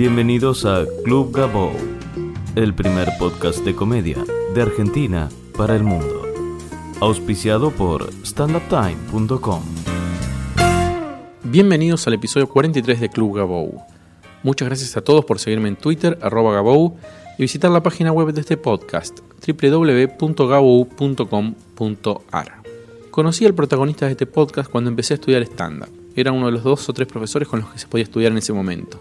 Bienvenidos a Club Gabo, el primer podcast de comedia de Argentina para el mundo. Auspiciado por standuptime.com. Bienvenidos al episodio 43 de Club Gabou. Muchas gracias a todos por seguirme en Twitter, arroba Gabou, y visitar la página web de este podcast, www.gabou.com.ar. Conocí al protagonista de este podcast cuando empecé a estudiar stand-up. Era uno de los dos o tres profesores con los que se podía estudiar en ese momento.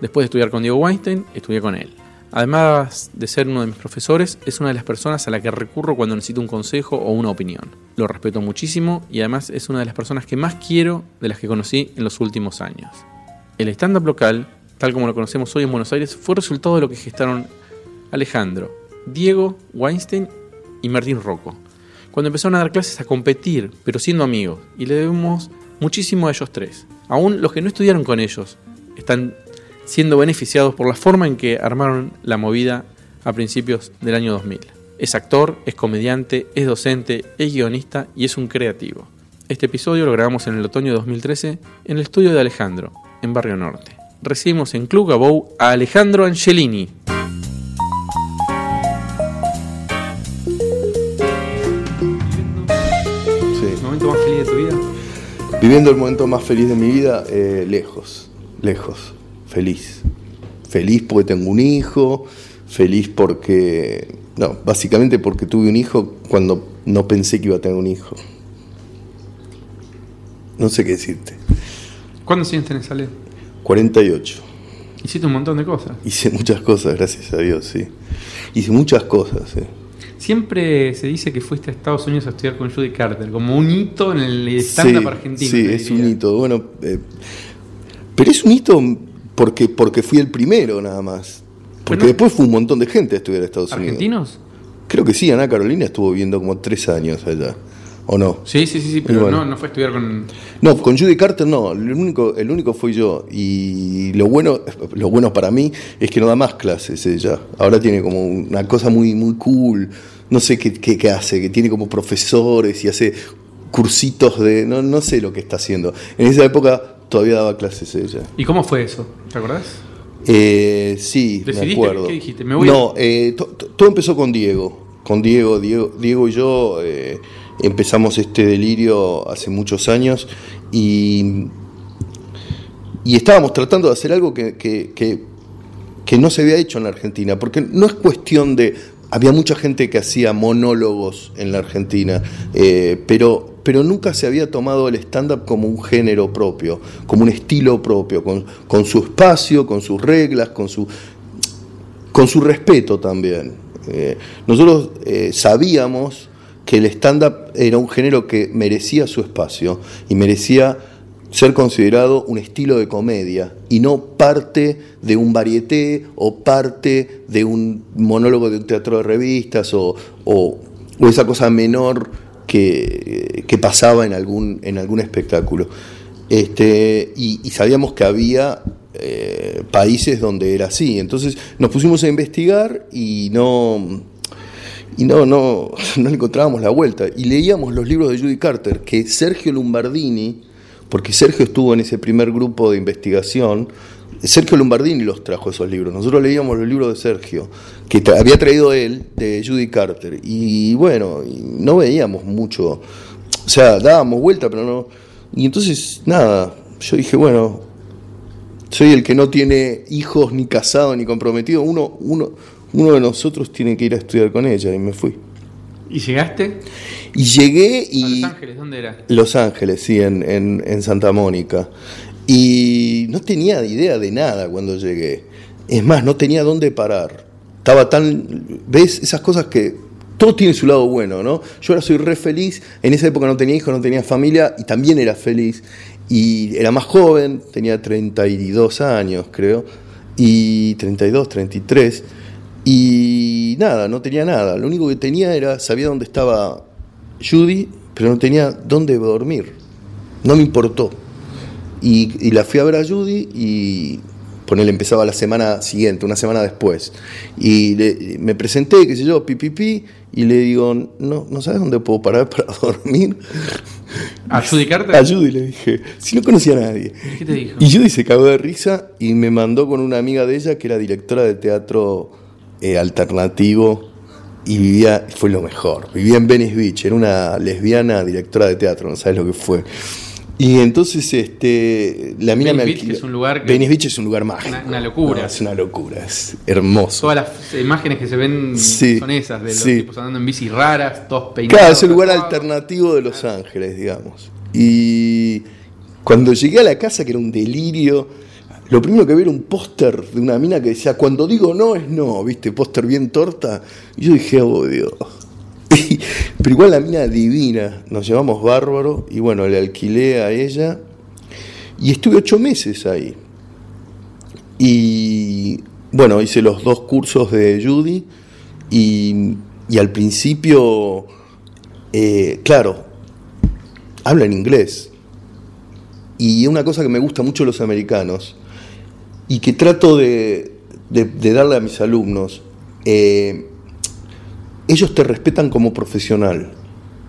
Después de estudiar con Diego Weinstein, estudié con él. Además de ser uno de mis profesores, es una de las personas a la que recurro cuando necesito un consejo o una opinión. Lo respeto muchísimo y además es una de las personas que más quiero de las que conocí en los últimos años. El stand-up local, tal como lo conocemos hoy en Buenos Aires, fue resultado de lo que gestaron Alejandro, Diego Weinstein y Martín Rocco, cuando empezaron a dar clases a competir, pero siendo amigos, y le debemos muchísimo a ellos tres. Aún los que no estudiaron con ellos están siendo beneficiados por la forma en que armaron la movida a principios del año 2000. Es actor, es comediante, es docente, es guionista y es un creativo. Este episodio lo grabamos en el otoño de 2013 en el estudio de Alejandro, en Barrio Norte. Recibimos en Club Gabou a Alejandro Angelini. Sí. ¿El momento más feliz de tu vida? Viviendo el momento más feliz de mi vida, eh, lejos, lejos, feliz. Feliz porque tengo un hijo, feliz porque, no, básicamente porque tuve un hijo cuando no pensé que iba a tener un hijo. No sé qué decirte. ¿Cuántos años tenés, Ale? 48. Hiciste un montón de cosas. Hice muchas cosas, gracias a Dios, sí. Hice muchas cosas, eh. Siempre se dice que fuiste a Estados Unidos a estudiar con Judy Carter, como un hito en el stand-up Sí, argentino. Sí, es diría. un hito. Bueno, eh, pero es un hito porque, porque fui el primero nada más. Porque después fue un montón de gente a estudiar a Estados Unidos. ¿Argentinos? Creo que sí, Ana Carolina estuvo viviendo como tres años allá. ¿O no? Sí, sí, sí, sí, pero bueno. no, no fue a estudiar con... No, con Judy Carter no, el único, el único fui yo. Y lo bueno, lo bueno para mí es que no da más clases ella. Ahora tiene como una cosa muy, muy cool. No sé qué, qué, qué hace, que tiene como profesores y hace cursitos de. No, no sé lo que está haciendo. En esa época todavía daba clases ella. ¿Y cómo fue eso? ¿Te acordás? Eh, sí, me acuerdo. ¿Qué dijiste? Me voy no, eh, to- to- todo empezó con Diego. Con Diego, Diego, Diego y yo eh, empezamos este delirio hace muchos años y, y estábamos tratando de hacer algo que, que- que- que no se había hecho en la Argentina, porque no es cuestión de... Había mucha gente que hacía monólogos en la Argentina, eh, pero, pero nunca se había tomado el stand-up como un género propio, como un estilo propio, con, con su espacio, con sus reglas, con su, con su respeto también. Eh, nosotros eh, sabíamos que el stand-up era un género que merecía su espacio y merecía ser considerado un estilo de comedia y no parte de un varieté o parte de un monólogo de un teatro de revistas o, o- o esa cosa menor que, que pasaba en algún, en algún espectáculo. Este, y, sabíamos que había eh, países donde era así. Entonces nos pusimos a investigar y no, y no, no, no encontrábamos la vuelta. Y leíamos los libros de Judy Carter, que Sergio Lombardini, porque Sergio estuvo en ese primer grupo de investigación, Sergio Lombardini los trajo esos libros. Nosotros leíamos los libros de Sergio, que había traído él, de Judy Carter. Y bueno, no veíamos mucho. O sea, dábamos vuelta, pero no. Y entonces, nada, yo dije, bueno, soy el que no tiene hijos, ni casado, ni comprometido. Uno, uno, uno de nosotros tiene que ir a estudiar con ella, y me fui. ¿Y llegaste Y llegué a y. Los Ángeles? ¿Dónde era? Los Ángeles, sí, en, en- en Santa Mónica. Y no tenía idea de nada cuando llegué. Es más, no tenía dónde parar. Estaba tan. ¿Ves? Esas cosas que. Todo tiene su lado bueno, ¿no? Yo ahora soy re feliz. En esa época no tenía hijos, no tenía familia y también era feliz. Y era más joven, tenía 32 años, creo. Y 32, 33. Y nada, no tenía nada. Lo único que tenía era. Sabía dónde estaba Judy, pero no tenía dónde dormir. No me importó. Y, y la fui a ver a Judy y, ponele, empezaba la semana siguiente, una semana después. Y le- me presenté, qué sé yo, pipipi, y le digo, no, ¿no sabes dónde puedo parar para dormir? ¿A Judy Carter? A Judy le dije, si no conocía a nadie. ¿Y ¿Qué te dijo? Y Judy se cagó de risa y me mandó con una amiga de ella que era directora de teatro eh, alternativo y vivía, fue lo mejor, vivía en Venice Beach, era una lesbiana directora de teatro, no sabes lo que fue. Y entonces este, la mina Venice me Beach es un lugar que- Venice Beach es un lugar mágico. Una- una locura. No, es una locura, es hermoso. Todas las imágenes que se ven Sí, son esas, de los sí. tipos andando en bicis raras, todos peinados. Claro, es el lugar alternativo de Los Ángeles, digamos. Y cuando llegué a la casa, que era un delirio, lo primero que vi era un póster de una mina que decía, cuando digo no es no, ¿viste? Póster bien torta. Y yo dije, oh Dios. Pero igual la mina divina, nos llevamos bárbaro y bueno, le alquilé a ella y estuve ocho meses ahí. Y bueno, hice los dos cursos de Judy y, al principio, eh, claro, habla en inglés. Y una cosa que me gusta mucho los americanos y que trato de, de- darle a mis alumnos, eh, ellos te respetan como profesional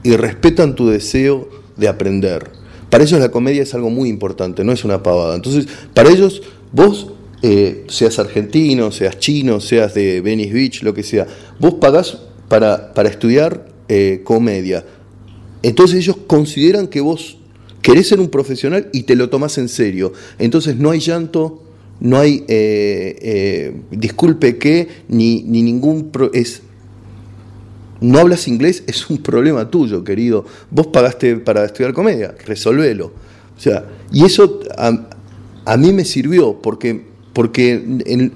y respetan tu deseo de aprender. Para ellos la comedia es algo muy importante, no es una pavada. Entonces, para ellos, vos, eh, seas argentino, seas chino, seas de Venice Beach, lo que sea, vos pagás para, para estudiar eh, comedia. Entonces ellos consideran que vos querés ser un profesional y te lo tomás en serio. Entonces no hay llanto, no hay eh, eh, disculpe que, ni, ni ningún... pro- es, no hablas inglés, es un problema tuyo, querido. Vos pagaste para estudiar comedia, resolvelo. O sea, y eso a, mí me sirvió porque, porque en,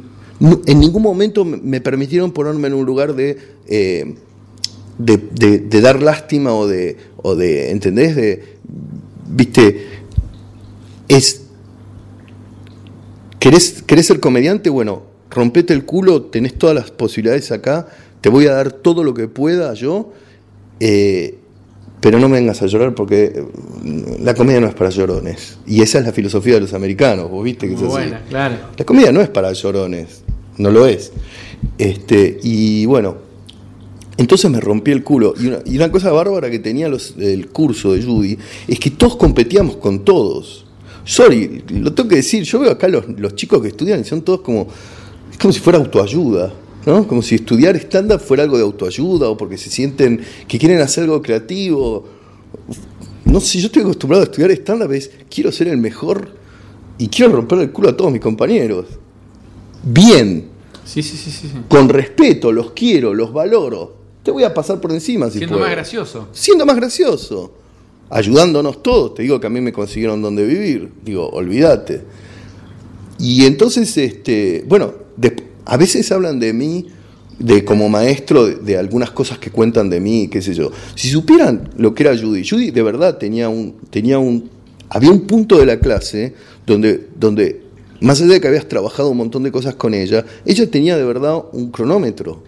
ningún momento me- me permitieron ponerme en un lugar de, eh, de, de- de dar lástima o de, o de, ¿entendés? De, viste, es, ¿querés, ¿querés ser comediante? Bueno, rompete el culo, tenés todas las posibilidades acá, te voy a dar todo lo que pueda yo, eh, pero no me vengas a llorar porque eh, la comedia no es para llorones. Y esa es la filosofía de los americanos, vos viste que es Muy así. buena, claro. La comedia no es para llorones, no lo es. Este, y bueno, entonces me rompí el culo. Y una, y una cosa bárbara que tenía los, el curso de Judy es que todos competíamos con todos. Sorry, lo tengo que decir, yo veo acá los, los chicos que estudian y son todos como, es como si fuera autoayuda. ¿no? Como si estudiar stand-up fuera algo de autoayuda o porque se sienten que quieren hacer algo creativo. No sé, yo estoy acostumbrado a estudiar stand-up, es quiero ser el mejor y quiero romper el culo a todos mis compañeros. Bien, Sí, sí, sí, sí. sí. con respeto, los quiero, los valoro. Te voy a pasar por encima si Siendo puedo. más gracioso. Siendo más gracioso. Ayudándonos todos. Te digo que a mí me consiguieron donde vivir. Digo, olvídate. Y entonces, este, bueno, a veces hablan de mí, de como maestro, de, algunas cosas que cuentan de mí, qué sé yo. Si supieran lo que era Judy, Judy de verdad tenía un, tenía un, había un punto de la clase donde, donde, más allá de que habías trabajado un montón de cosas con ella, ella tenía de verdad un cronómetro.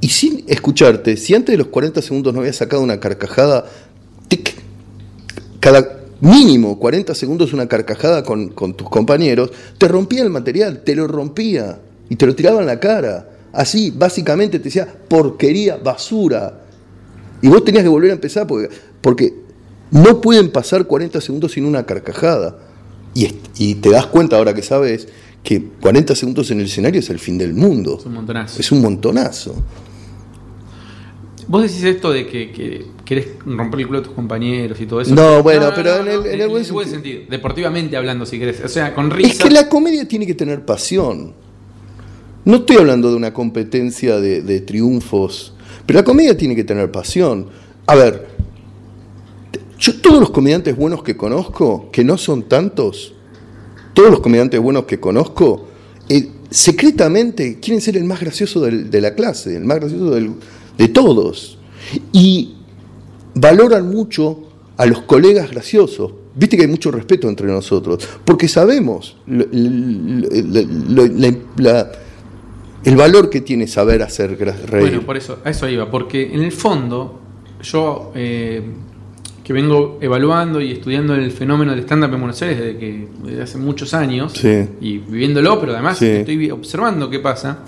Y sin escucharte, si antes de los 40 segundos no habías sacado una carcajada, cada mínimo 40 segundos una carcajada con, con tus compañeros, te rompía el material, te lo rompía y te lo tiraba en la cara. Así, básicamente te decía porquería, basura. Y vos tenías que volver a empezar porque, porque no pueden pasar 40 segundos sin una carcajada. Y, y te das cuenta ahora que sabes que 40 segundos en el escenario es el fin del mundo. Es un montonazo. Es un montonazo. Vos decís esto de que, que querés romper el culo a tus compañeros y todo eso. No, bueno, pero en el- en el buen sentido. Deportivamente hablando, si querés. O sea, con risa. Es que la comedia tiene que tener pasión. No estoy hablando de una competencia de, de triunfos, pero la comedia tiene que tener pasión. A ver, yo todos los comediantes buenos que conozco, que no son tantos, todos los comediantes buenos que conozco, eh, secretamente quieren ser el más gracioso del- de la clase, el más gracioso del- de todos. Y valoran mucho a los colegas graciosos. Viste que hay mucho respeto entre nosotros, porque sabemos la- la- el valor que tiene saber hacer reír. Bueno, por eso, a eso iba. Porque en el fondo, yo, eh, que vengo evaluando y estudiando el fenómeno del stand-up en Buenos Aires desde, que, desde hace muchos años Sí. y viviéndolo, pero además Sí. estoy observando qué pasa.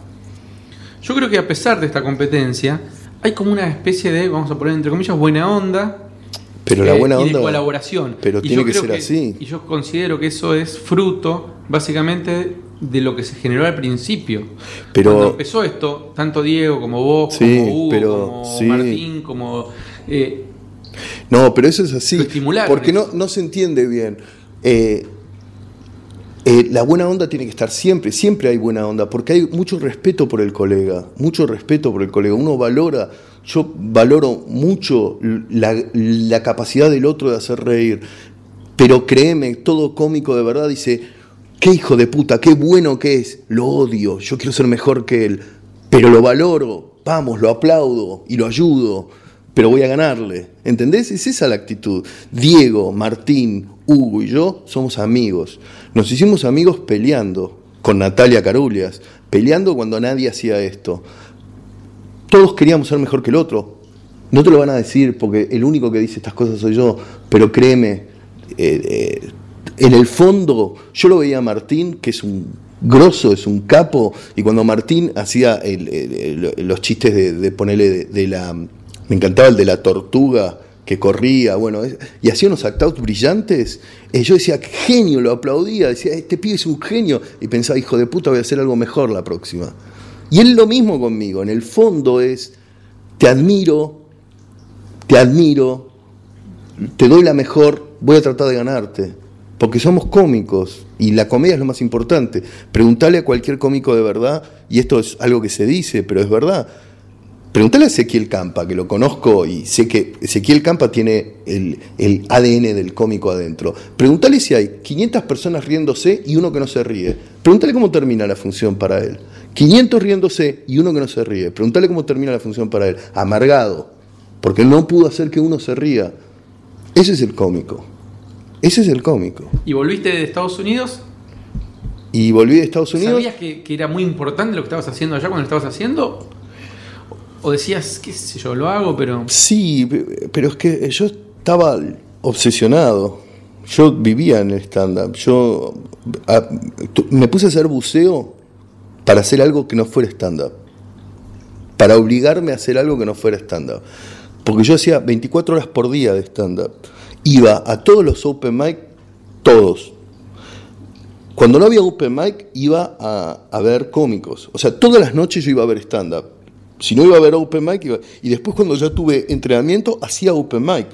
Yo creo que a pesar de esta competencia, hay como una especie de, vamos a poner entre comillas, buena onda. Pero la eh, buena y onda. de colaboración. Pero Y tiene que ser así. Y yo considero que eso es fruto, básicamente, de lo que se generó al principio. Pero- Cuando empezó esto, tanto Diego como vos, Sí, como Hugo, pero- como sí. Martín, como. eh, No, pero eso es así. Porque no, no se entiende bien. Eh, eh, la buena onda tiene que estar siempre, siempre hay buena onda, porque hay mucho respeto por el colega, mucho respeto por el colega. Uno valora, yo valoro mucho la, la capacidad del otro de hacer reír, pero créeme, todo cómico de verdad dice, qué hijo de puta, qué bueno que es, lo odio, yo quiero ser mejor que él, pero lo valoro, vamos, lo aplaudo y lo ayudo, pero voy a ganarle. ¿Entendés? Es esa la actitud. Diego, Martín, Hugo y yo somos amigos. Nos hicimos amigos peleando con Natalia Carulias, peleando cuando nadie hacía esto. Todos queríamos ser mejor que el otro. No te lo van a decir porque el único que dice estas cosas soy yo, pero créeme, eh, eh, en el fondo yo lo veía a Martín, que es un grosso, es un capo, y cuando Martín hacía los chistes de, ponerle de la... Me encantaba el de la tortuga que corría, bueno, es- y hacía unos act-outs brillantes, eh, yo decía, genio, lo aplaudía, decía, este pibe es un genio, y pensaba, hijo de puta, voy a hacer algo mejor la próxima. Y él lo mismo conmigo, en el fondo es, te admiro, te admiro, te doy la mejor, voy a tratar de ganarte. Porque somos cómicos y la comedia es lo más importante. Preguntale a cualquier cómico de verdad, y esto es algo que se dice, pero es verdad. Preguntale a Ezequiel Campa, que lo conozco y sé que Ezequiel Campa tiene el, el ADN del cómico adentro. Preguntale si hay 500 personas riéndose y uno que no se ríe. Preguntale cómo termina la función para él. 500 riéndose y uno que no se ríe. Preguntale cómo termina la función para él. Amargado, porque no pudo hacer que uno se ría. Ese es el cómico. Ese es el cómico. y volviste de Estados Unidos. Y volví de Estados Unidos. ¿Sabías que, que era muy importante lo que estabas haciendo allá cuando lo estabas haciendo? ¿O decías, qué sé yo, lo hago, pero. Sí, pe- pero es que yo estaba obsesionado. Yo vivía en el stand-up. Yo me puse a hacer buceo para hacer algo que no fuera stand-up. Para obligarme a hacer algo que no fuera stand-up. Porque yo hacía 24 horas por día de stand-up. Iba a todos los open mic, todos. Cuando no había open mic, iba a, a ver cómicos. O sea, todas las noches yo iba a ver stand-up. Si no iba a ver open mic, y después cuando ya tuve entrenamiento, hacía open mic.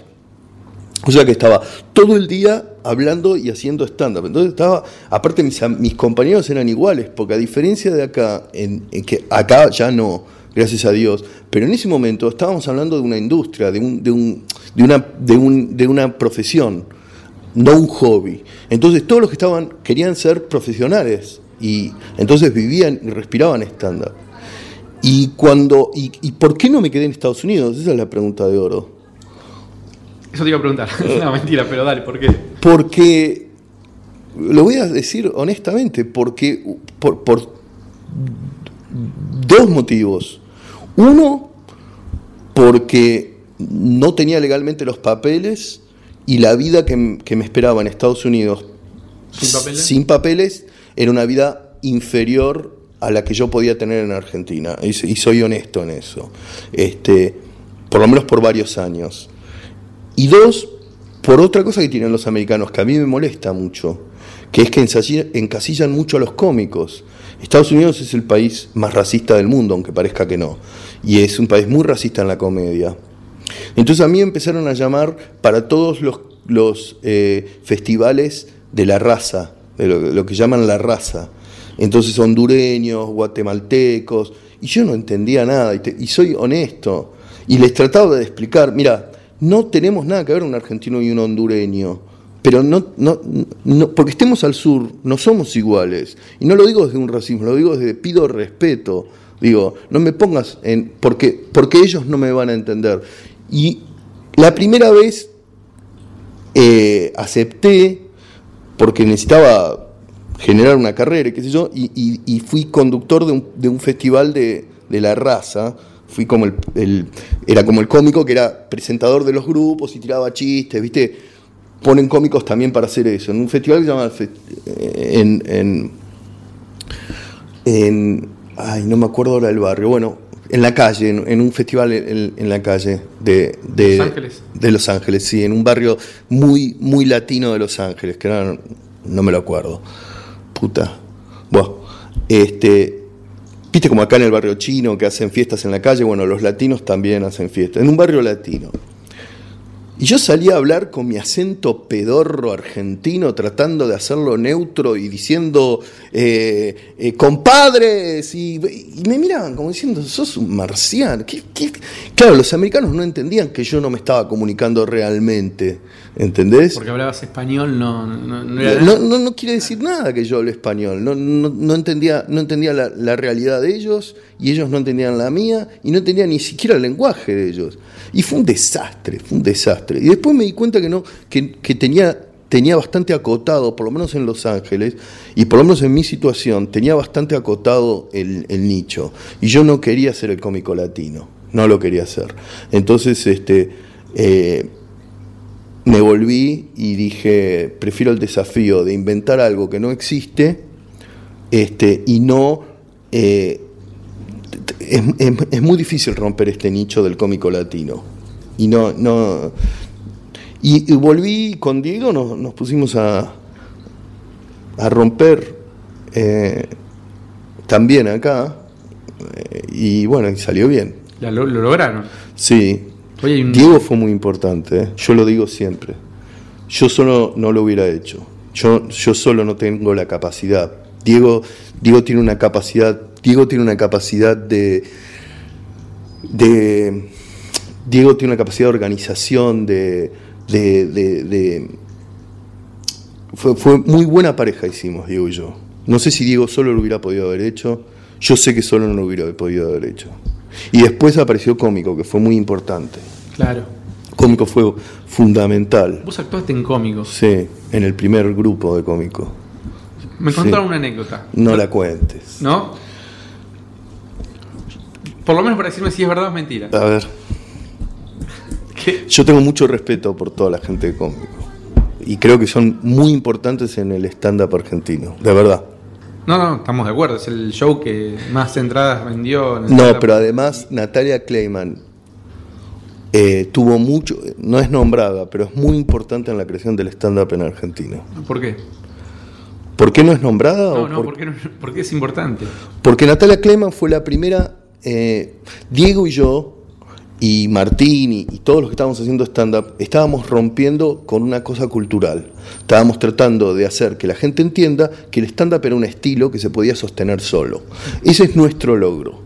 O sea que estaba todo el día hablando y haciendo stand-up. Entonces estaba, aparte mis, mis compañeros eran iguales, porque a diferencia de acá, en que acá ya no, gracias a Dios, pero en ese momento estábamos hablando de una industria, de, un, de, un, de, una, de, un, de una profesión, no un hobby. Entonces todos los que estaban querían ser profesionales y entonces vivían y respiraban stand-up. Y cuando, y, ¿Y por qué no me quedé en Estados Unidos? Esa es la pregunta de oro. Eso te iba a preguntar. no, mentira, pero dale, ¿por qué? Porque, lo voy a decir honestamente, porque por, por dos motivos. Uno, porque no tenía legalmente los papeles y la vida que me esperaba en Estados Unidos ¿Sin papeles? sin papeles era una vida inferior a la que yo podía tener en Argentina. Y, soy honesto en eso. Este, por lo menos por varios años. Y dos, por otra cosa que tienen los americanos, que a mí me molesta mucho, que es que encasillan mucho a los cómicos. Estados Unidos es el país más racista del mundo, aunque parezca que no. Y es un país muy racista en la comedia. Entonces a mí empezaron a llamar para todos los, eh, festivales de la raza, de lo que llaman la raza. Entonces hondureños, guatemaltecos, y yo no entendía nada, y, soy honesto. Y les trataba de explicar, mira, no tenemos nada que ver un argentino y un hondureño, pero no, no, no, porque estemos al sur, no somos iguales. Y no lo digo desde un racismo, lo digo desde pido respeto. Digo, no me pongas en. Porque, porque ellos no me van a entender. Y la primera vez eh, acepté, porque necesitaba generar una carrera, qué sé yo, y, y- y fui conductor de un, de un festival de, de la raza, fui como el, el- era como el cómico que era presentador de los grupos y tiraba chistes, ¿viste? Ponen cómicos también para hacer eso. En un festival que se llama eh, en, en, en- ay, no me acuerdo ahora del barrio, bueno, en la calle, en, en un festival en, en la calle de, de Los Ángeles. de Los Ángeles, sí, en un barrio muy, muy latino de Los Ángeles, que era, no me lo acuerdo. Puta. Bueno, este, viste como acá en el barrio chino que hacen fiestas en la calle, bueno, los latinos también hacen fiestas, en un barrio latino. Y yo salí a hablar con mi acento pedorro argentino, tratando de hacerlo neutro y diciendo, eh, eh, compadres, y, y me miraban como diciendo, sos un marciano. ¿Qué- qué? Claro, los americanos no entendían que yo no me estaba comunicando realmente, ¿entendés? Porque hablabas español, no, no, no era No, no, no quiere decir nada que yo hable español. No, no, no entendía, no entendía la, la realidad de ellos y ellos no entendían la mía y no entendía ni siquiera el lenguaje de ellos. Y fue un desastre, fue un desastre. Y después me di cuenta que no, que, que tenía, tenía bastante acotado, por lo menos en Los Ángeles, y por lo menos en mi situación, tenía bastante acotado el, nicho. Y yo no quería ser el cómico latino, no lo quería hacer. Entonces, este. eh, me volví y dije, prefiero el desafío de inventar algo que no existe este, y no... eh, es- es muy difícil romper este nicho del cómico latino. Y no... no y, y volví con Diego, nos, nos pusimos a, a romper eh, también acá. eh, y bueno, y salió bien. La- lo, lo lograron. Sí, Oye, un- Diego fue muy importante, ¿eh? yo lo digo siempre. Yo solo no lo hubiera hecho. Yo, yo solo no tengo la capacidad. Diego, Diego tiene una capacidad, Diego tiene una capacidad de, de Diego tiene una capacidad de organización, de, de, de- de- fue, fue muy buena pareja hicimos, Diego y yo. No sé si Diego solo lo hubiera podido haber hecho, yo sé que solo no lo hubiera podido haber hecho. Y después apareció Cómico, que fue muy importante. Claro. Cómico fue fundamental, Vos actuaste en cómicos. sí, en el primer grupo de Cómico. Me contaron Sí. una anécdota. No la cuentes. ¿No? Por lo menos para decirme si es verdad o es mentira. A ver, ¿Qué? yo tengo mucho respeto por toda la gente de Cómico. Y creo que son muy importantes en el stand-up argentino, de verdad. No, no, estamos de acuerdo. Es el show que más entradas vendió. en el No, pero además Natalia Kleiman eh, tuvo mucho, no es nombrada, pero es muy importante en la creación del stand-up en Argentina. ¿Por qué? ¿Por qué no es nombrada? No, o no, por- ¿por qué, no- por qué es importante? Porque Natalia Kleiman fue la primera, eh, Diego y yo, y Martín y, y todos los que estábamos haciendo stand-up, estábamos rompiendo con una cosa cultural. Estábamos tratando de hacer que la gente entienda que el stand-up era un estilo que se podía sostener solo. Ese es nuestro logro.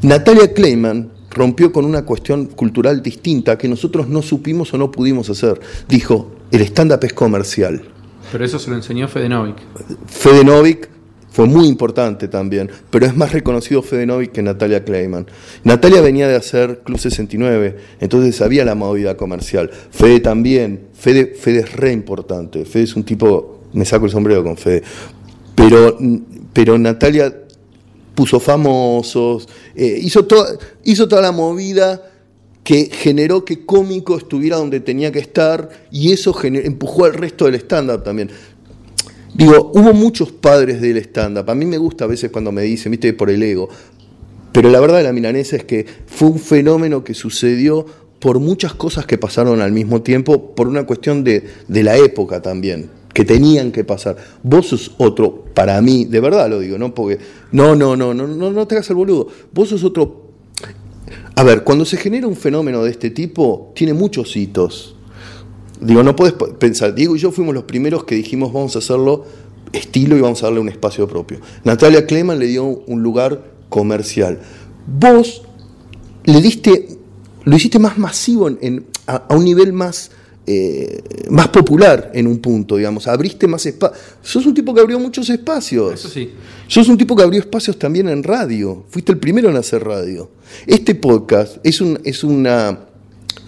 Natalia Kleiman rompió con una cuestión cultural distinta que nosotros no supimos o no pudimos hacer. Dijo, el stand-up es comercial. Pero eso se lo enseñó Fede Novik. Fue muy importante también, pero es más reconocido Fede Novik que Natalia Kleiman. Natalia venía de hacer Club 69, entonces sabía la movida comercial. Fede también, Fede, Fede es re importante, Fede es un tipo, me saco el sombrero con Fede, pero, pero Natalia puso famosos, eh, hizo, toda, hizo toda la movida que generó que cómico estuviera donde tenía que estar y eso empujó al resto del stand-up también. Digo, hubo muchos padres del stand-up. A mí me gusta a veces cuando me dicen, viste, por el ego. Pero la verdad de la milanesa es que fue un fenómeno que sucedió por muchas cosas que pasaron al mismo tiempo, por una cuestión de, de la época también, que tenían que pasar. Vos sos otro, para mí, de verdad lo digo, ¿no? Porque, no, no, no, no, no, no te hagas el boludo. Vos sos otro. A ver, cuando se genera un fenómeno de este tipo, tiene muchos hitos. Digo, no puedes pensar, Diego y yo fuimos los primeros que dijimos vamos a hacerlo estilo y vamos a darle un espacio propio. Natalia Kleman le dio un lugar comercial. Vos le diste, lo hiciste más masivo, en, en- a, a un nivel más, eh, más popular en un punto, digamos. Abriste más espacio. Sos un tipo que abrió muchos espacios. Eso sí. Sos un tipo que abrió espacios también en radio. Fuiste el primero en hacer radio. Este podcast es, un, es una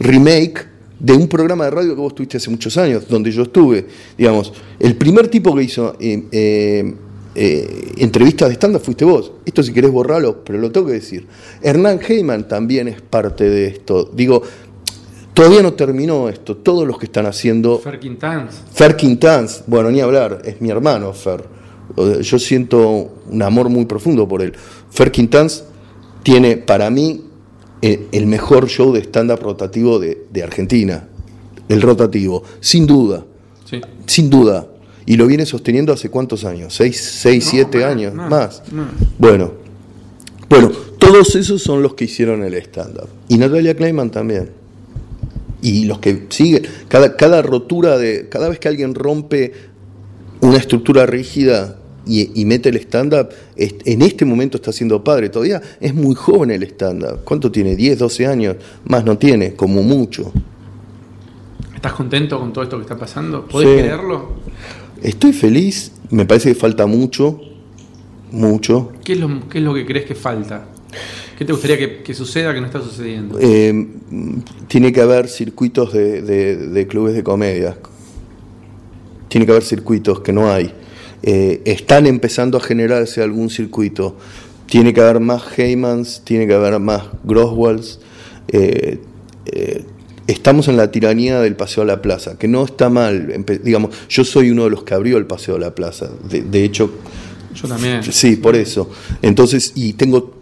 remake de un programa de radio que vos tuviste hace muchos años, donde yo estuve. Digamos, el primer tipo que hizo eh, eh, eh, entrevistas de stand fuiste vos. Esto si querés borrarlo, pero lo tengo que decir. Hernán Heyman también es parte de esto. Digo, todavía no terminó esto. Todos los que están haciendo... Fer Quintans. Fer Quintans, bueno, ni hablar, es mi hermano Fer. Yo siento un amor muy profundo por él. Fer Quintans tiene para mí eh, el mejor show de stand-up rotativo de, de Argentina. El rotativo, sin duda. Sí. Sin duda. Y lo viene sosteniendo hace cuántos años, seis, seis No, siete más, años, más, más. más. Bueno, bueno, todos esos son los que hicieron el stand-up. Y Natalia Kleiman también. Y los que siguen, cada, cada rotura de, cada vez que alguien rompe una estructura rígida y, y mete el stand-up, en este momento está siendo padre. Todavía es muy joven el stand-up. ¿Cuánto tiene? ¿10, 12 años? Más no tiene, como mucho. ¿Estás contento con todo esto que está pasando? ¿Podés Sí. creerlo? Estoy feliz, me parece que falta mucho, mucho. ¿Qué es lo, qué es lo que crees que falta? ¿Qué te gustaría que, que suceda que no está sucediendo? Eh, tiene que haber circuitos de, de- de clubes de comedia. Tiene que haber circuitos que no hay. Eh, están empezando a generarse algún circuito. Tiene que haber más Heymans, tiene que haber más Groswalds. Eh, eh, estamos en la tiranía del Paseo a la Plaza, que no está mal. Empe- digamos, yo soy uno de los que abrió el Paseo a la Plaza. De, de hecho, Yo también. Sí, por eso. Entonces, y tengo,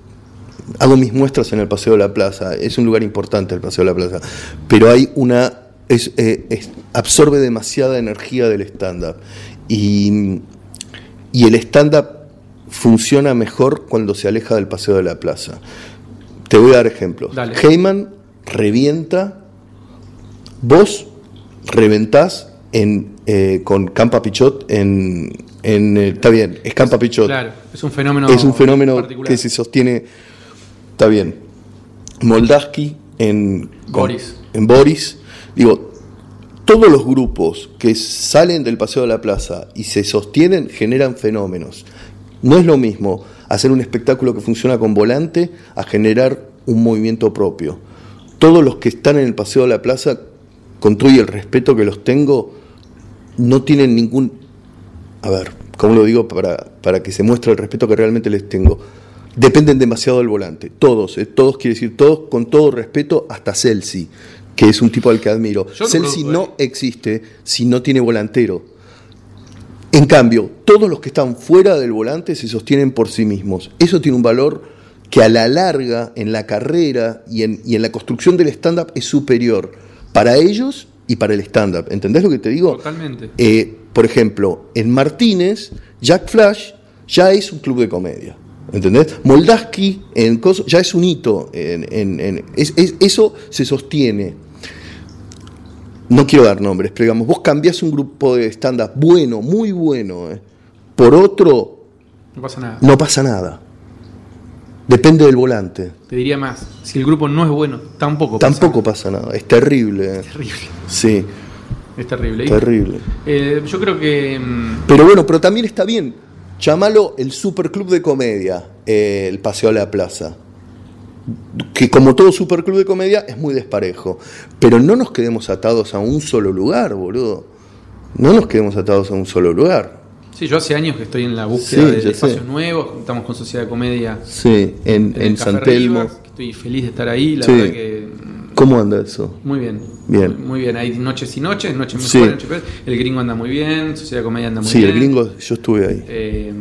hago mis muestras en el Paseo de la Plaza. Es un lugar importante el Paseo de la Plaza. Pero hay una, es, eh, es- absorbe demasiada energía del stand-up. Y, y el stand-up funciona mejor cuando se aleja del Paseo de la Plaza. Te voy a dar ejemplos. Dale. Heyman revienta, vos reventás en, eh, con Campa Pichot en, en eh, está bien, es Campa Pichot. Claro, es un fenómeno es un fenómeno particular. que se sostiene, está bien. Moldaski en con- Boris. en Boris, digo, todos los grupos que salen del Paseo de la Plaza y se sostienen generan fenómenos. No es lo mismo hacer un espectáculo que funciona con volante a generar un movimiento propio. Todos los que están en el Paseo de la Plaza, con todo y el respeto que los tengo, no tienen ningún... A ver, ¿cómo lo digo para, para que se muestre el respeto que realmente les tengo? Dependen demasiado del volante. Todos, eh, todos quiere decir todos, con todo respeto, hasta Celsi, que es un tipo al que admiro. No Celsi no existe si no tiene volantero. En cambio, todos los que están fuera del volante se sostienen por sí mismos. Eso tiene un valor que a la larga, en la carrera y en, y en la construcción del stand-up es superior para ellos y para el stand-up. ¿Entendés lo que te digo? Totalmente. Eh, por ejemplo, en Martínez, Jack Flash ya es un club de comedia. ¿Entendés? Moldaski en ya es un hito. En, en- en- es- es- eso se sostiene. No quiero dar nombres, pero digamos, vos cambiás un grupo de stand-up bueno, muy bueno, eh, por otro, No pasa nada. no pasa nada. Depende del volante. Te diría más. Si el grupo no es bueno, tampoco pasa Tampoco pasa nada. Es terrible. eh. Terrible. Sí, Es terrible. Terrible. eh, yo creo que. mm, Pero bueno, pero también está bien. Llámalo el superclub de comedia, eh, el Paseo a la Plaza. Que como todo superclub de comedia es muy desparejo. Pero no nos quedemos atados a un solo lugar, boludo. No nos quedemos atados a un solo lugar. Sí, yo hace años que estoy en la búsqueda Sí, de espacios sé. nuevos. Estamos con Sociedad de Comedia Sí, en, en, en San Telmo. Estoy feliz de estar ahí. La Sí. verdad que. ¿Cómo anda eso? Muy bien. Bien. Muy, muy bien. Hay noches y noches, noches Sí. mejores, noches peores. El gringo anda muy bien, Sociedad de Comedia anda muy Sí, bien. el gringo, yo estuve ahí. Eh,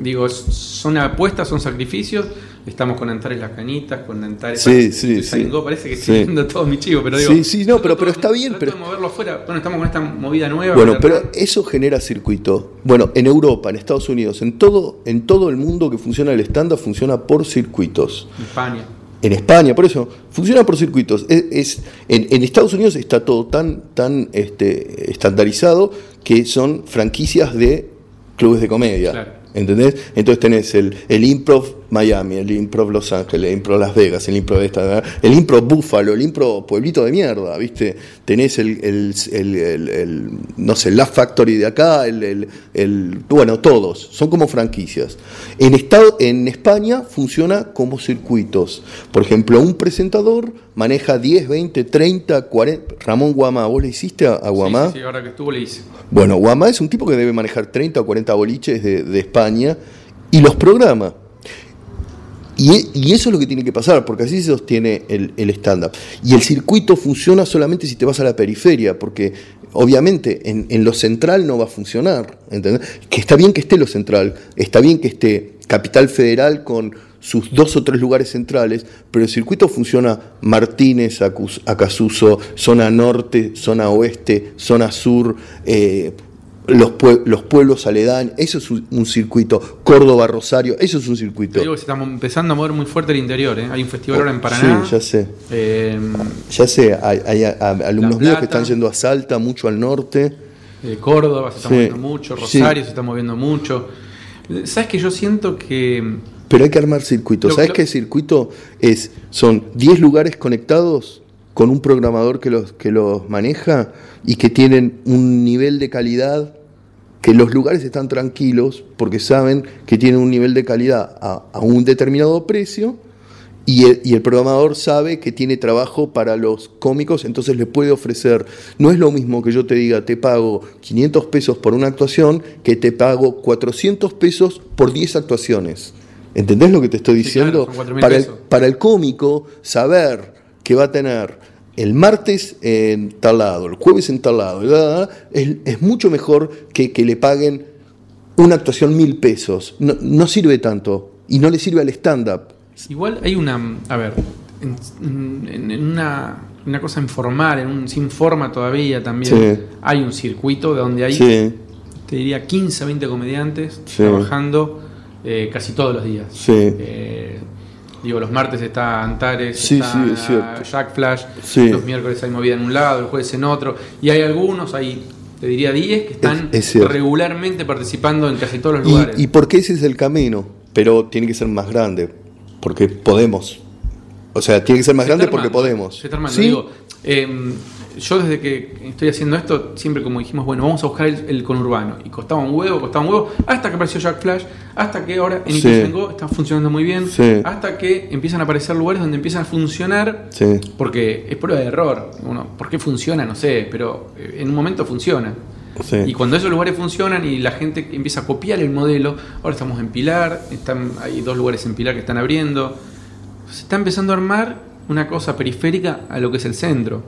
digo, son apuestas, son sacrificios. Estamos con Antares Las Canitas, con Antares. Sí, sí, sí. Parece que estoy Sí. viendo todo mi chivo, pero digo. Sí, sí, no, pero- pero está bien, pero- de moverlo afuera. Bueno, estamos con esta movida nueva. Bueno, pero la- eso genera circuito. Bueno, en Europa, en Estados Unidos, en todo, en todo el mundo que funciona el estándar funciona por circuitos. España. En España, por eso, funciona por circuitos. Es, es- en, en Estados Unidos está todo tan, tan este, estandarizado que son franquicias de clubes de comedia. Claro. ¿Entendés? Entonces tenés el, el Improv Miami, el Improv Los Ángeles, el Improv Las Vegas, el Improv esta, el Improv Búfalo, el Improv Pueblito de Mierda, ¿viste? Tenés el, el, el- el- no sé, Laugh Factory de acá, el, el- el- bueno, todos, son como franquicias. En, estado, en España funciona como circuitos. Por ejemplo, un presentador maneja 10, 20, 30, 40... Ramón Guamá, ¿vos le hiciste a, a Guamá? Sí, ahora que estuvo le hice. Bueno, Guamá es un tipo que debe manejar 30 o 40 boliches de, de España. y los programa. Y, eso es lo que tiene que pasar, porque así se sostiene el, stand-up. Y el circuito funciona solamente si te vas a la periferia, porque obviamente en, en, lo central no va a funcionar. ¿entendés? Que está bien que esté lo central, está bien que esté Capital Federal con sus dos o tres lugares centrales, pero el circuito funciona Martínez, Acasuso, zona norte, zona oeste, zona sur, eh, los, pue los, pueblos aledaños, eso es un, un, circuito, Córdoba, Rosario, eso es un circuito. Te digo que empezando a mover muy fuerte el interior, ¿eh? hay un festival ahora en Paraná. Sí, ya sé. Eh, ya sé, hay, hay, hay alumnos míos que están yendo a Salta, mucho al norte. Eh, Córdoba se está sí. moviendo mucho, Rosario sí. se está moviendo mucho. ¿Sabes que yo siento que... Pero hay que armar circuitos. ¿Sabes qué circuito es? Son 10 lugares conectados con un programador que los, que los maneja y que tienen un nivel de calidad que los lugares están tranquilos porque saben que tienen un nivel de calidad a, a un determinado precio y el, y el, programador sabe que tiene trabajo para los cómicos, entonces le puede ofrecer. No es lo mismo que yo te diga, te pago 500 pesos por una actuación, que te pago 400 pesos por 10 actuaciones. ¿Entendés lo que te estoy diciendo? Sí, claro, para, el, para el cómico, saber que va a tener el martes en tal lado, el jueves en tal lado, es, es mucho mejor que, que, le paguen una actuación mil pesos. No, no sirve tanto y no le sirve al stand-up. Igual hay una, a ver, en, en, en una, una, cosa informal, en un sin forma todavía también, sí. hay un circuito donde hay, sí. te diría, 15, 20 comediantes sí. trabajando eh, casi todos los días. Eh, digo, los martes está Antares, está Jack Flash, los miércoles hay movida en un lado, el jueves en otro, y hay algunos, hay te diría 10 que están es, es regularmente participando en casi todos los lugares. Y, y porque ese es el camino, pero tiene que ser más grande porque podemos. O sea, tiene que ser más se grande armando, porque podemos. Se está armando. ¿Sí? Digo, eh, yo desde que estoy haciendo esto, siempre como dijimos, bueno, vamos a buscar el, el, conurbano. Y costaba un huevo, costaba un huevo, hasta que apareció Jack Flash, hasta que ahora en sí. Go está funcionando muy bien, sí. hasta que empiezan a aparecer lugares donde empiezan a funcionar, sí. porque es prueba de error. Uno, ¿Por qué funciona? No sé, pero en un momento funciona. Sí. Y cuando esos lugares funcionan y la gente empieza a copiar el modelo, ahora estamos en Pilar, están, hay dos lugares en Pilar que están abriendo, se está empezando a armar una cosa periférica a lo que es el centro,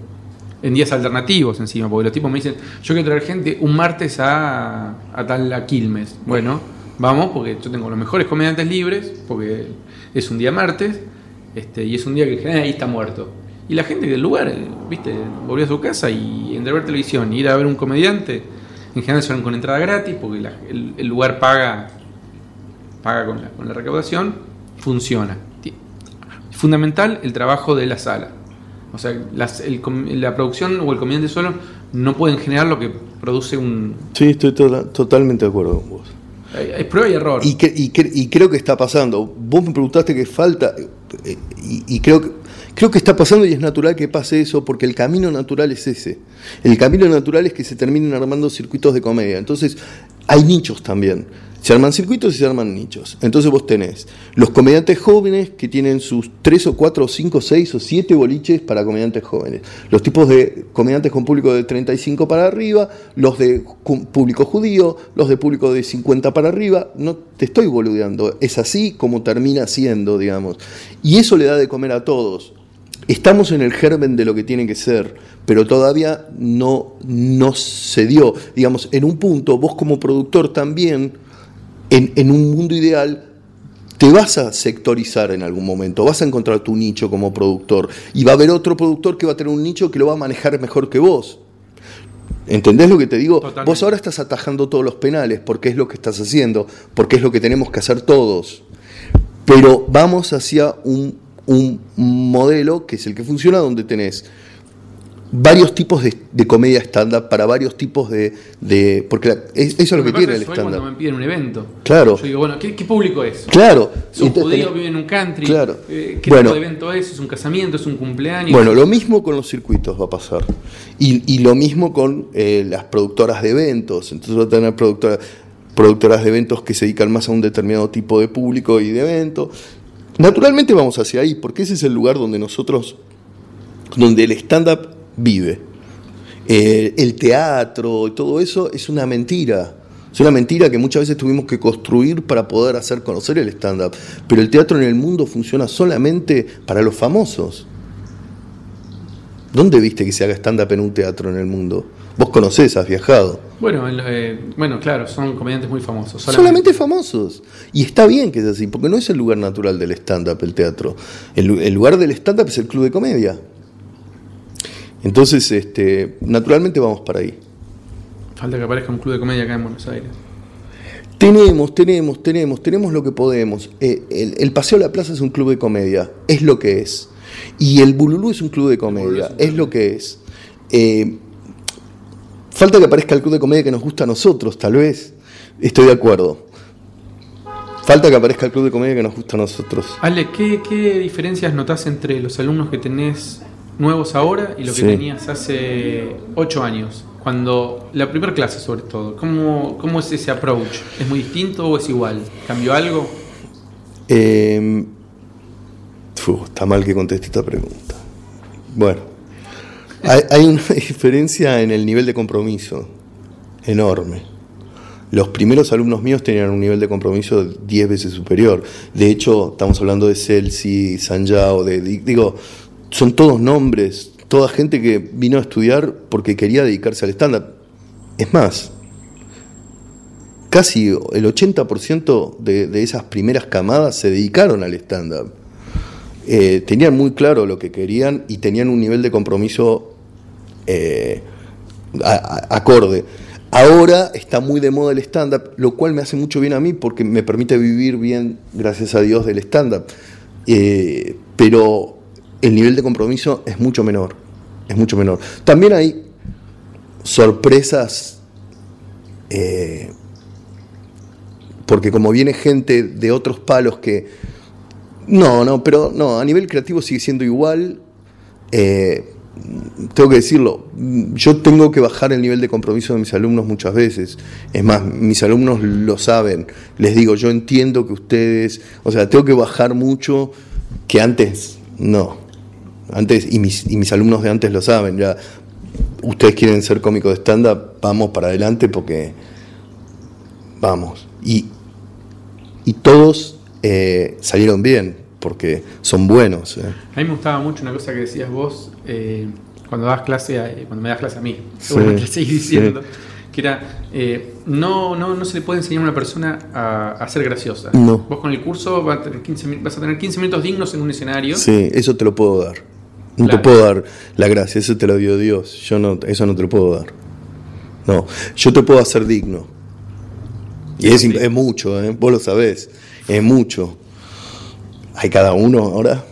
en días alternativos encima, porque los tipos me dicen, yo quiero traer gente un martes a, tal a Quilmes. Bueno, vamos, porque yo tengo los mejores comediantes libres, porque es un día martes, este, y es un día que ahí está muerto. Y la gente del lugar, viste, volvió a su casa y entre ver televisión y ir a ver un comediante, en general van con entrada gratis porque la, el, el, lugar paga, paga con la, con la recaudación, funciona. Fundamental el trabajo de la sala. O sea, las, el, la producción o el comediante solo no pueden generar lo que produce un... Sí, estoy to totalmente de acuerdo con vos. Es prueba y error. Y, que, y, que, y, creo que está pasando. Vos me preguntaste qué falta eh, y, y creo que Creo que está pasando y es natural que pase eso porque el camino natural es ese. El camino natural es que se terminen armando circuitos de comedia. Entonces, hay nichos también. Se arman circuitos y se arman nichos. Entonces vos tenés los comediantes jóvenes que tienen sus 3 o 4 o 5 o 6 o 7 boliches para comediantes jóvenes. Los tipos de comediantes con público de 35 para arriba, los de público judío, los de público de 50 para arriba. No te estoy boludeando. Es así como termina siendo, digamos. Y eso le da de comer a todos. Estamos en el germen de lo que tiene que ser, pero todavía no, no se dio. Digamos, en un punto, vos como productor también, en, en, un mundo ideal, te vas a sectorizar en algún momento, vas a encontrar tu nicho como productor, y va a haber otro productor que va a tener un nicho que lo va a manejar mejor que vos. ¿Entendés lo que te digo? Totalmente. Vos ahora estás atajando todos los penales, porque es lo que estás haciendo, porque es lo que tenemos que hacer todos. Pero vamos hacia un un modelo que es el que funciona donde tenés varios tipos de, de comedia stand-up para varios tipos de... de porque la, es, eso es lo que tiene el stand-up. cuando me piden un evento. Claro. Yo digo, bueno, ¿qué, qué público es? Claro. ¿Son judíos, viven en un country? Claro. Eh, ¿Qué bueno, tipo de evento es? ¿Es un casamiento? ¿Es un cumpleaños? Bueno, lo mismo con los circuitos va a pasar. Y, y lo mismo con eh, las productoras de eventos. Entonces va a tener productoras, productoras de eventos que se dedican más a un determinado tipo de público y de evento. Naturalmente vamos hacia ahí, porque ese es el lugar donde nosotros, donde el stand-up vive. Eh, el teatro y todo eso es una mentira. Es una mentira que muchas veces tuvimos que construir para poder hacer conocer el stand-up. Pero el teatro en el mundo funciona solamente para los famosos. ¿Dónde viste que se haga stand-up en un teatro en el mundo? Vos conocés, has viajado. Bueno, eh, bueno, claro, son comediantes muy famosos. Solamente. famosos. Y está bien que es así, porque no es el lugar natural del stand-up, el teatro. El, el lugar del stand-up es el club de comedia. Entonces, este, naturalmente vamos para ahí. Falta que aparezca un club de comedia acá en Buenos Aires. Tenemos, tenemos, tenemos, tenemos lo que podemos. Eh, el, Paseo a la Plaza es un club de comedia, es lo que es. Y el Bululú es un club de comedia, es, lo que es. Eh, falta que aparezca el club de comedia que nos gusta a nosotros, tal vez. Estoy de acuerdo. Falta que aparezca el club de comedia que nos gusta a nosotros. Ale, ¿qué, qué diferencias notas entre los alumnos que tenés nuevos ahora y lo que tenías hace ocho años? Cuando la primera clase sobre todo, ¿cómo, ¿cómo, es ese approach? ¿Es muy distinto o es igual? ¿Cambió algo? Eh, está mal que conteste esta pregunta. Bueno, hay, hay una diferencia en el nivel de compromiso enorme. Los primeros alumnos míos tenían un nivel de compromiso 10 veces superior. De hecho, estamos hablando de Celsi, Sanjao, de, digo, son todos nombres, toda gente que vino a estudiar porque quería dedicarse al stand-up. Es más, casi el 80% de, de, esas primeras camadas se dedicaron al stand-up. Eh, tenían muy claro lo que querían y tenían un nivel de compromiso eh, acorde. Ahora está muy de moda el stand-up, lo cual me hace mucho bien a mí porque me permite vivir bien, gracias a Dios, del stand-up. Eh, pero el nivel de compromiso es mucho menor. Es mucho menor. También hay sorpresas, eh, porque como viene gente de otros palos que... No, no, pero no, a nivel creativo sigue siendo igual. Eh, tengo que decirlo, yo tengo que bajar el nivel de compromiso de mis alumnos muchas veces. Es más, mis alumnos lo saben. Les digo, yo entiendo que ustedes, o sea, tengo que bajar mucho que antes no. Antes, y mis, y mis alumnos de antes lo saben, ya ustedes quieren ser cómicos de stand-up, vamos para adelante porque vamos. Y, y todos eh, salieron bien, porque son buenos. Eh. A mí me gustaba mucho una cosa que decías vos eh, cuando das clase, cuando me das clase a mí, seguramente seguís diciendo. Que era, no, no, no se le puede enseñar a una persona a, ser graciosa. No. Vos con el curso vas a, tener 15, vas a tener 15 minutos dignos en un escenario. Sí, eso te lo puedo dar. No te puedo dar la gracia, eso te lo dio Dios. Yo no, eso no te lo puedo dar. No, yo te puedo hacer digno. Y es, es mucho, ¿eh? vos lo sabés, es mucho. ¿Hay cada uno ahora?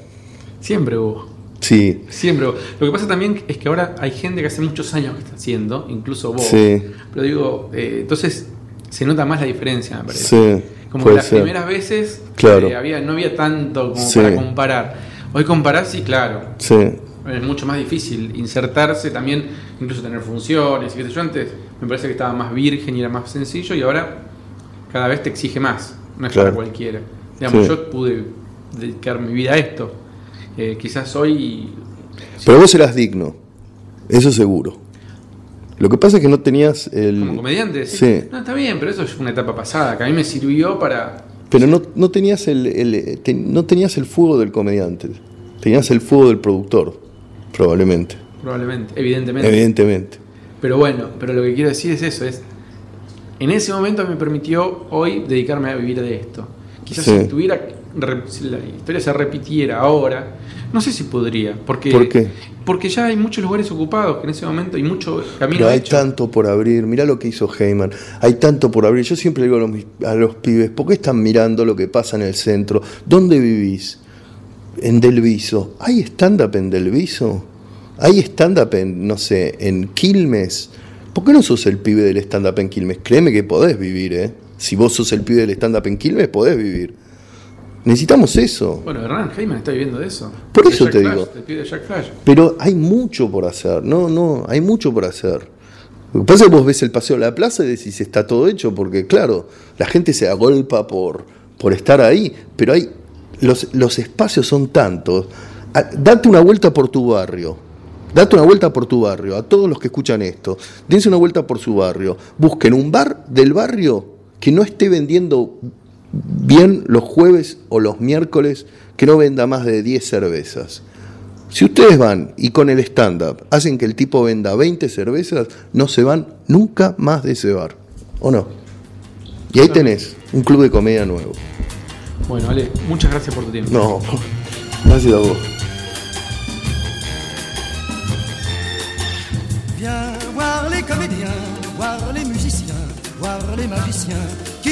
Siempre hubo. Sí. Siempre hubo. Lo que pasa también es que ahora hay gente que hace muchos años que está haciendo, incluso vos. Sí. Pero digo, eh, entonces se nota más la diferencia, me parece. Sí. Como que las primeras veces claro. Eh, había, no había tanto como para comparar. Hoy comparás, sí, claro. Sí. Es mucho más difícil insertarse también, incluso tener funciones. Y yo antes me parece que estaba más virgen y era más sencillo y ahora cada vez te exige más. No es para cualquiera. Digamos, yo pude dedicar mi vida a esto. Eh, quizás hoy. Pero vos eras digno, eso seguro. Lo que pasa es que no tenías el. Como comediante, sí. No, está bien, pero eso es una etapa pasada, que a mí me sirvió para pero no, no tenías el, no tenías el fuego del comediante, tenías el fuego del productor, probablemente. Probablemente, evidentemente. Evidentemente. Pero bueno, pero lo que quiero decir es eso, es en ese momento me permitió hoy dedicarme a vivir de esto. Quizás si tuviera la historia se repitiera ahora, no sé si podría. Porque, ¿Por qué? Porque ya hay muchos lugares ocupados que en ese momento hay mucho camino Pero hay tanto por abrir. Mirá lo que hizo Heyman. Hay tanto por abrir. Yo siempre digo a los, a los pibes, ¿por qué están mirando lo que pasa en el centro? ¿Dónde vivís? En Delviso. ¿Hay stand-up en Delviso? ¿Hay stand-up en, no sé, en Quilmes? ¿Por qué no sos el pibe del stand-up en Quilmes? Créeme que podés vivir, ¿eh? Si vos sos el pibe del stand-up en Quilmes, podés vivir. Necesitamos eso. Bueno, Hernán Heyman está viviendo de eso. Por eso te digo. Pero hay mucho por hacer. No, no, hay mucho por hacer. Lo que pasa es que vos ves el paseo a la plaza y decís, está todo hecho, porque claro, la gente se agolpa por, por estar ahí, pero hay los, los espacios son tantos. Date una vuelta por tu barrio. Date una vuelta por tu barrio, a todos los que escuchan esto, dense una vuelta por su barrio, busquen un bar del barrio que no esté vendiendo bien los jueves o los miércoles, que no venda más de 10 cervezas. Si ustedes van y con el stand-up hacen que el tipo venda 20 cervezas, no se van nunca más de ese bar. ¿O no? Y ahí tenés un club de comedia nuevo. Bueno, Ale, muchas gracias por tu tiempo. No, gracias a vos. Viens voir les comédiens, voir les musiciens, voir les magiciens qui